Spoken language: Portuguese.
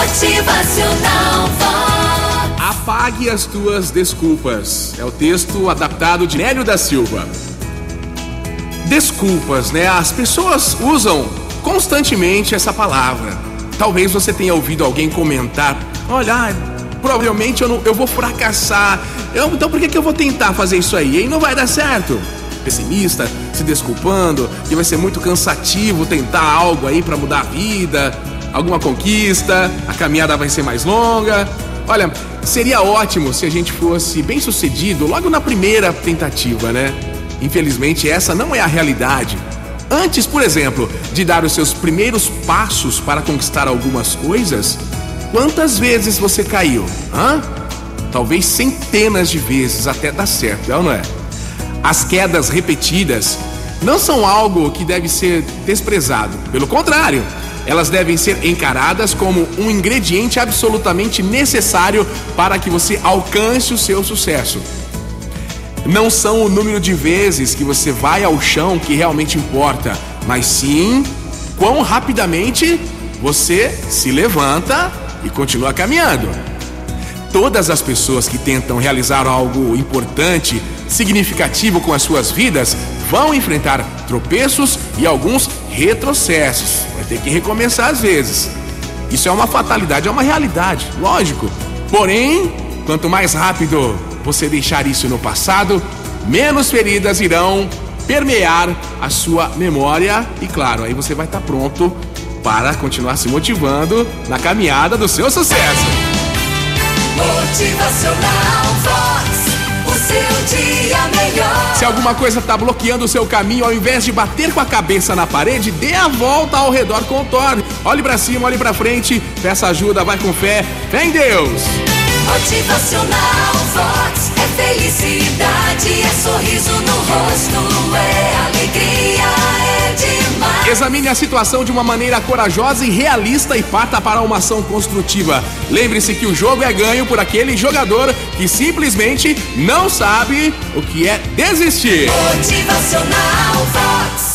Motivacional Vox. Apague as tuas desculpas. É o texto adaptado de Nélio da Silva. Desculpas, né? As pessoas usam constantemente essa palavra. Talvez você tenha ouvido alguém comentar: olha, provavelmente eu, não, eu vou fracassar. Eu, então por que, que eu vou tentar fazer isso aí? E não vai dar certo. Pessimista, se desculpando, que vai ser muito cansativo tentar algo aí para mudar a vida, alguma conquista, a caminhada vai ser mais longa. Olha, seria ótimo se a gente fosse bem sucedido logo na primeira tentativa, né? Infelizmente, essa não é a realidade. Antes, por exemplo, de dar os seus primeiros passos para conquistar algumas coisas, quantas vezes você caiu? Hã? Talvez centenas de vezes até dar certo, é ou não é? As quedas repetidas não são algo que deve ser desprezado. Pelo contrário, elas devem ser encaradas como um ingrediente absolutamente necessário para que você alcance o seu sucesso. Não são o número de vezes que você vai ao chão que realmente importa, mas sim quão rapidamente você se levanta e continua caminhando. Todas as pessoas que tentam realizar algo importante, significativo com as suas vidas, vão enfrentar tropeços e alguns retrocessos. Vai ter que recomeçar às vezes. Isso é uma fatalidade, é uma realidade, lógico. Porém, quanto mais rápido você deixar isso no passado, menos feridas irão permear a sua memória e, claro, aí você vai estar pronto para continuar se motivando na caminhada do seu sucesso. Motivacional Vox. O seu dia melhor. Se alguma coisa está bloqueando o seu caminho, ao invés de bater com a cabeça na parede, dê a volta ao redor, contorne. Olhe para cima, olhe para frente, peça ajuda, vai com fé. Fé em Deus. Motivacional Vox. É felicidade, é sorriso no rosto, Examine a situação de uma maneira corajosa e realista e parta para uma ação construtiva. Lembre-se que o jogo é ganho por aquele jogador que simplesmente não sabe o que é desistir. Motivacional Vox.